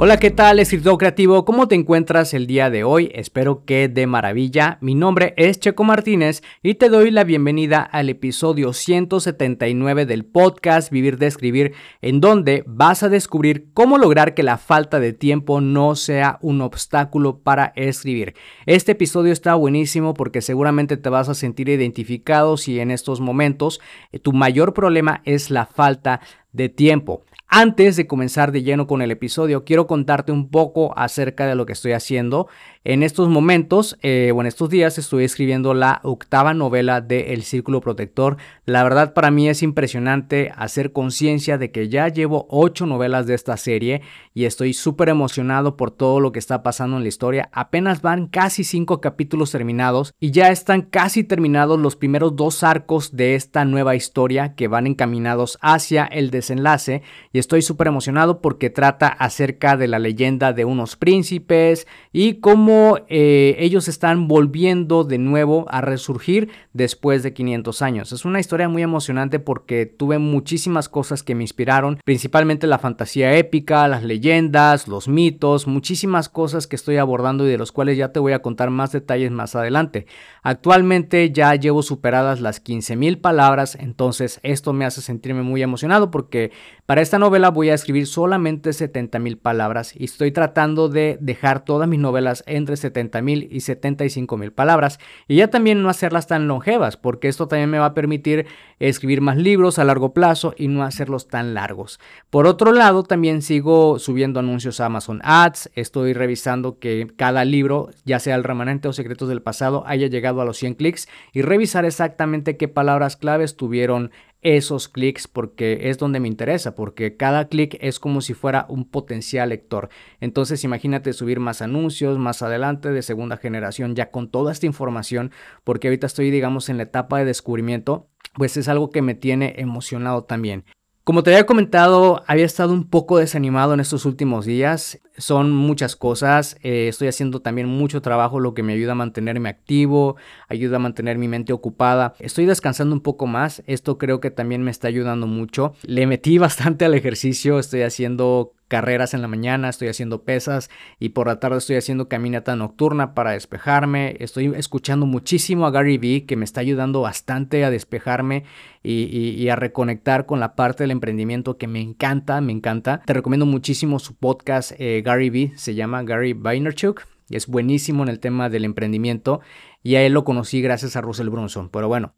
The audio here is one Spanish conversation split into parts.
Hola, ¿qué tal, escritor creativo? ¿Cómo te encuentras el día de hoy? Espero que de maravilla. Mi nombre es Checo Martínez y te doy la bienvenida al episodio 179 del podcast Vivir de Escribir, en donde vas a descubrir cómo lograr que la falta de tiempo no sea un obstáculo para escribir. Este episodio está buenísimo porque seguramente te vas a sentir identificado si en estos momentos eh, tu mayor problema es la falta de tiempo. Antes de comenzar de lleno con el episodio, quiero contarte un poco acerca de lo que estoy haciendo. En estos momentos eh, o en estos días estoy escribiendo la octava novela de El Círculo Protector. La verdad para mí es impresionante hacer conciencia de que ya llevo ocho novelas de esta serie y estoy súper emocionado por todo lo que está pasando en la historia. Apenas van casi cinco capítulos terminados y ya están casi terminados los primeros dos arcos de esta nueva historia que van encaminados hacia el desenlace estoy súper emocionado porque trata acerca de la leyenda de unos príncipes y cómo eh, ellos están volviendo de nuevo a resurgir después de 500 años. Es una historia muy emocionante porque tuve muchísimas cosas que me inspiraron, principalmente la fantasía épica, las leyendas, los mitos, muchísimas cosas que estoy abordando y de los cuales ya te voy a contar más detalles más adelante. Actualmente ya llevo superadas las 15.000 palabras, entonces esto me hace sentirme muy emocionado porque para esta novela voy a escribir solamente 70.000 palabras y estoy tratando de dejar todas mis novelas entre 70.000 y 75.000 palabras y ya también no hacerlas tan longevas porque esto también me va a permitir escribir más libros a largo plazo y no hacerlos tan largos. Por otro lado, también sigo subiendo anuncios a Amazon Ads, estoy revisando que cada libro, ya sea El remanente o Secretos del pasado, haya llegado a los 100 clics y revisar exactamente qué palabras claves tuvieron esos clics porque es donde me interesa, porque cada clic es como si fuera un potencial lector. Entonces imagínate subir más anuncios más adelante de segunda generación ya con toda esta información, porque ahorita estoy digamos en la etapa de descubrimiento, pues es algo que me tiene emocionado también. Como te había comentado, había estado un poco desanimado en estos últimos días. Son muchas cosas. Eh, estoy haciendo también mucho trabajo, lo que me ayuda a mantenerme activo, ayuda a mantener mi mente ocupada. Estoy descansando un poco más. Esto creo que también me está ayudando mucho. Le metí bastante al ejercicio. Estoy haciendo carreras en la mañana, estoy haciendo pesas y por la tarde estoy haciendo caminata nocturna para despejarme. Estoy escuchando muchísimo a Gary Vee que me está ayudando bastante a despejarme y, a reconectar con la parte del emprendimiento que me encanta, me encanta. Te recomiendo muchísimo su podcast eh, Gary Vee, se llama Gary Vaynerchuk. Es buenísimo en el tema del emprendimiento y a él lo conocí gracias a Russell Brunson. Pero bueno,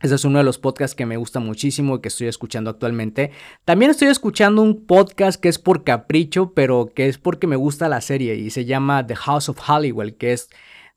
ese es uno de los podcasts que me gusta muchísimo y que estoy escuchando actualmente. También estoy escuchando un podcast que es por capricho, pero que es porque me gusta la serie y se llama The House of Hollywood, que es,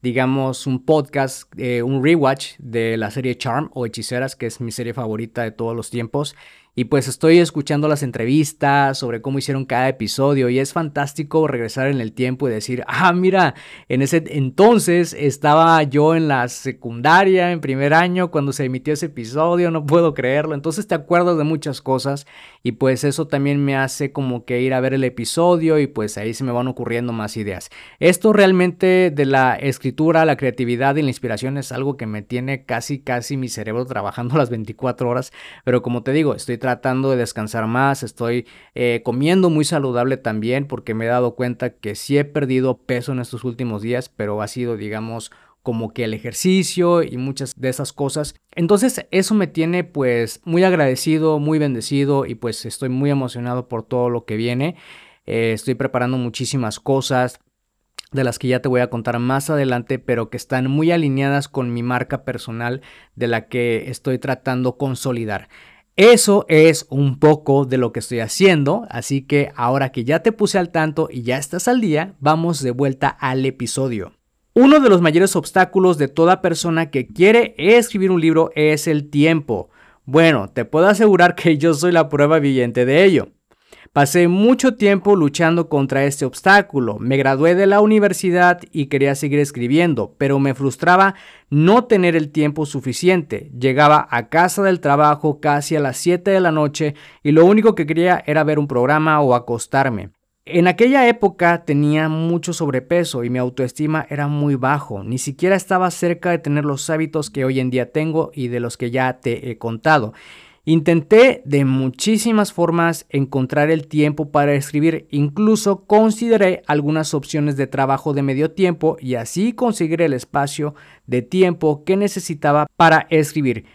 digamos, un podcast, eh, un rewatch de la serie Charm o Hechiceras, que es mi serie favorita de todos los tiempos. Y pues estoy escuchando las entrevistas sobre cómo hicieron cada episodio y es fantástico regresar en el tiempo y decir, ah, mira, en ese entonces estaba yo en la secundaria, en primer año, cuando se emitió ese episodio, no puedo creerlo. Entonces te acuerdas de muchas cosas y pues eso también me hace como que ir a ver el episodio y pues ahí se me van ocurriendo más ideas. Esto realmente de la escritura, la creatividad y la inspiración es algo que me tiene casi, casi mi cerebro trabajando las 24 horas, pero como te digo, estoy tratando de descansar más, estoy eh, comiendo muy saludable también porque me he dado cuenta que sí he perdido peso en estos últimos días, pero ha sido, digamos, como que el ejercicio y muchas de esas cosas. Entonces eso me tiene pues muy agradecido, muy bendecido y pues estoy muy emocionado por todo lo que viene. Eh, estoy preparando muchísimas cosas de las que ya te voy a contar más adelante, pero que están muy alineadas con mi marca personal de la que estoy tratando consolidar. Eso es un poco de lo que estoy haciendo, así que ahora que ya te puse al tanto y ya estás al día, vamos de vuelta al episodio. Uno de los mayores obstáculos de toda persona que quiere escribir un libro es el tiempo. Bueno, te puedo asegurar que yo soy la prueba viviente de ello. Pasé mucho tiempo luchando contra este obstáculo. Me gradué de la universidad y quería seguir escribiendo, pero me frustraba no tener el tiempo suficiente. Llegaba a casa del trabajo casi a las 7 de la noche y lo único que quería era ver un programa o acostarme. En aquella época tenía mucho sobrepeso y mi autoestima era muy bajo. Ni siquiera estaba cerca de tener los hábitos que hoy en día tengo y de los que ya te he contado. Intenté de muchísimas formas encontrar el tiempo para escribir, incluso consideré algunas opciones de trabajo de medio tiempo y así conseguir el espacio de tiempo que necesitaba para escribir.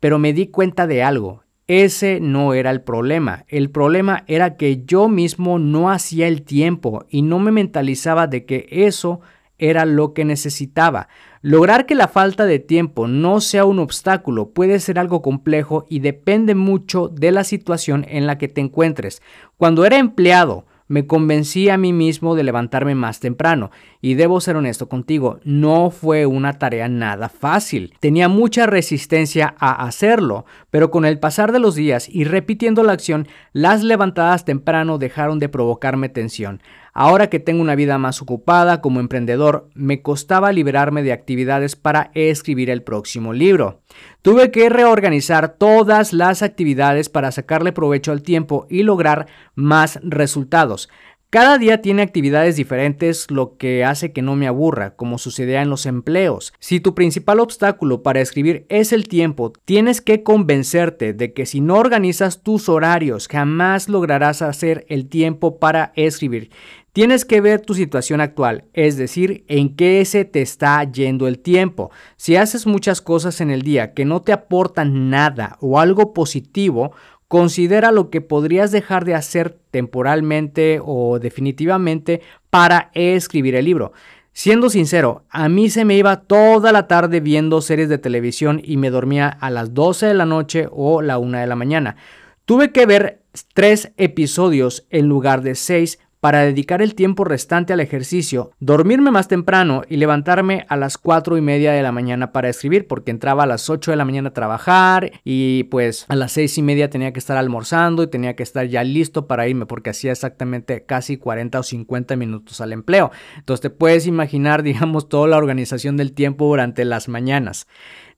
Pero me di cuenta de algo, ese no era el problema, el problema era que yo mismo no hacía el tiempo y no me mentalizaba de que eso era lo que necesitaba. Lograr que la falta de tiempo no sea un obstáculo puede ser algo complejo y depende mucho de la situación en la que te encuentres. Cuando era empleado, me convencí a mí mismo de levantarme más temprano y debo ser honesto contigo, no fue una tarea nada fácil. Tenía mucha resistencia a hacerlo, pero con el pasar de los días y repitiendo la acción, las levantadas temprano dejaron de provocarme tensión. Ahora que tengo una vida más ocupada como emprendedor, me costaba liberarme de actividades para escribir el próximo libro. Tuve que reorganizar todas las actividades para sacarle provecho al tiempo y lograr más resultados. Cada día tiene actividades diferentes, lo que hace que no me aburra, como sucedía en los empleos. Si tu principal obstáculo para escribir es el tiempo, tienes que convencerte de que si no organizas tus horarios, jamás lograrás hacer el tiempo para escribir. Tienes que ver tu situación actual, es decir, en qué se te está yendo el tiempo. Si haces muchas cosas en el día que no te aportan nada o algo positivo, considera lo que podrías dejar de hacer temporalmente o definitivamente para escribir el libro. Siendo sincero, a mí se me iba toda la tarde viendo series de televisión y me dormía a las 12 de la noche o la 1 de la mañana. Tuve que ver tres episodios en lugar de seis para dedicar el tiempo restante al ejercicio, dormirme más temprano y levantarme a las 4 y media de la mañana para escribir, porque entraba a las 8 de la mañana a trabajar y pues a las 6 y media tenía que estar almorzando y tenía que estar ya listo para irme, porque hacía exactamente casi 40 o 50 minutos al empleo. Entonces te puedes imaginar, digamos, toda la organización del tiempo durante las mañanas.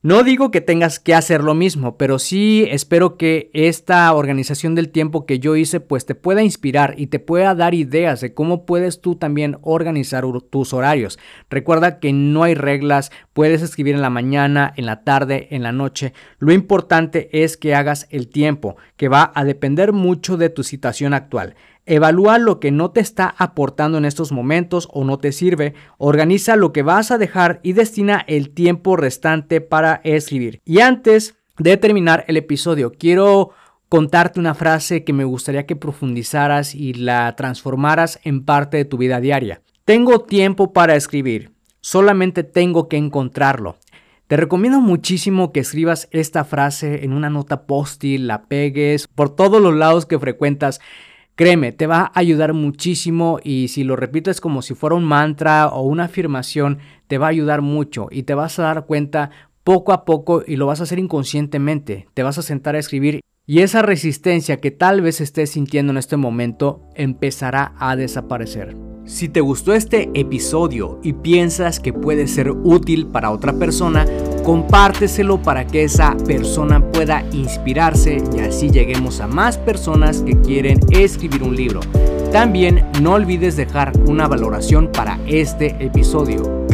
No digo que tengas que hacer lo mismo, pero sí espero que esta organización del tiempo que yo hice pues te pueda inspirar y te pueda dar ideas de cómo puedes tú también organizar tus horarios. Recuerda que no hay reglas, puedes escribir en la mañana, en la tarde, en la noche. Lo importante es que hagas el tiempo, que va a depender mucho de tu situación actual. Evalúa lo que no te está aportando en estos momentos o no te sirve, organiza lo que vas a dejar y destina el tiempo restante para escribir. Y antes de terminar el episodio, quiero contarte una frase que me gustaría que profundizaras y la transformaras en parte de tu vida diaria. Tengo tiempo para escribir, solamente tengo que encontrarlo. Te recomiendo muchísimo que escribas esta frase en una nota postil, la pegues por todos los lados que frecuentas Créeme, te va a ayudar muchísimo y si lo repites como si fuera un mantra o una afirmación, te va a ayudar mucho y te vas a dar cuenta poco a poco y lo vas a hacer inconscientemente. Te vas a sentar a escribir y esa resistencia que tal vez estés sintiendo en este momento empezará a desaparecer. Si te gustó este episodio y piensas que puede ser útil para otra persona, compárteselo para que esa persona pueda inspirarse y así lleguemos a más personas que quieren escribir un libro. También no olvides dejar una valoración para este episodio.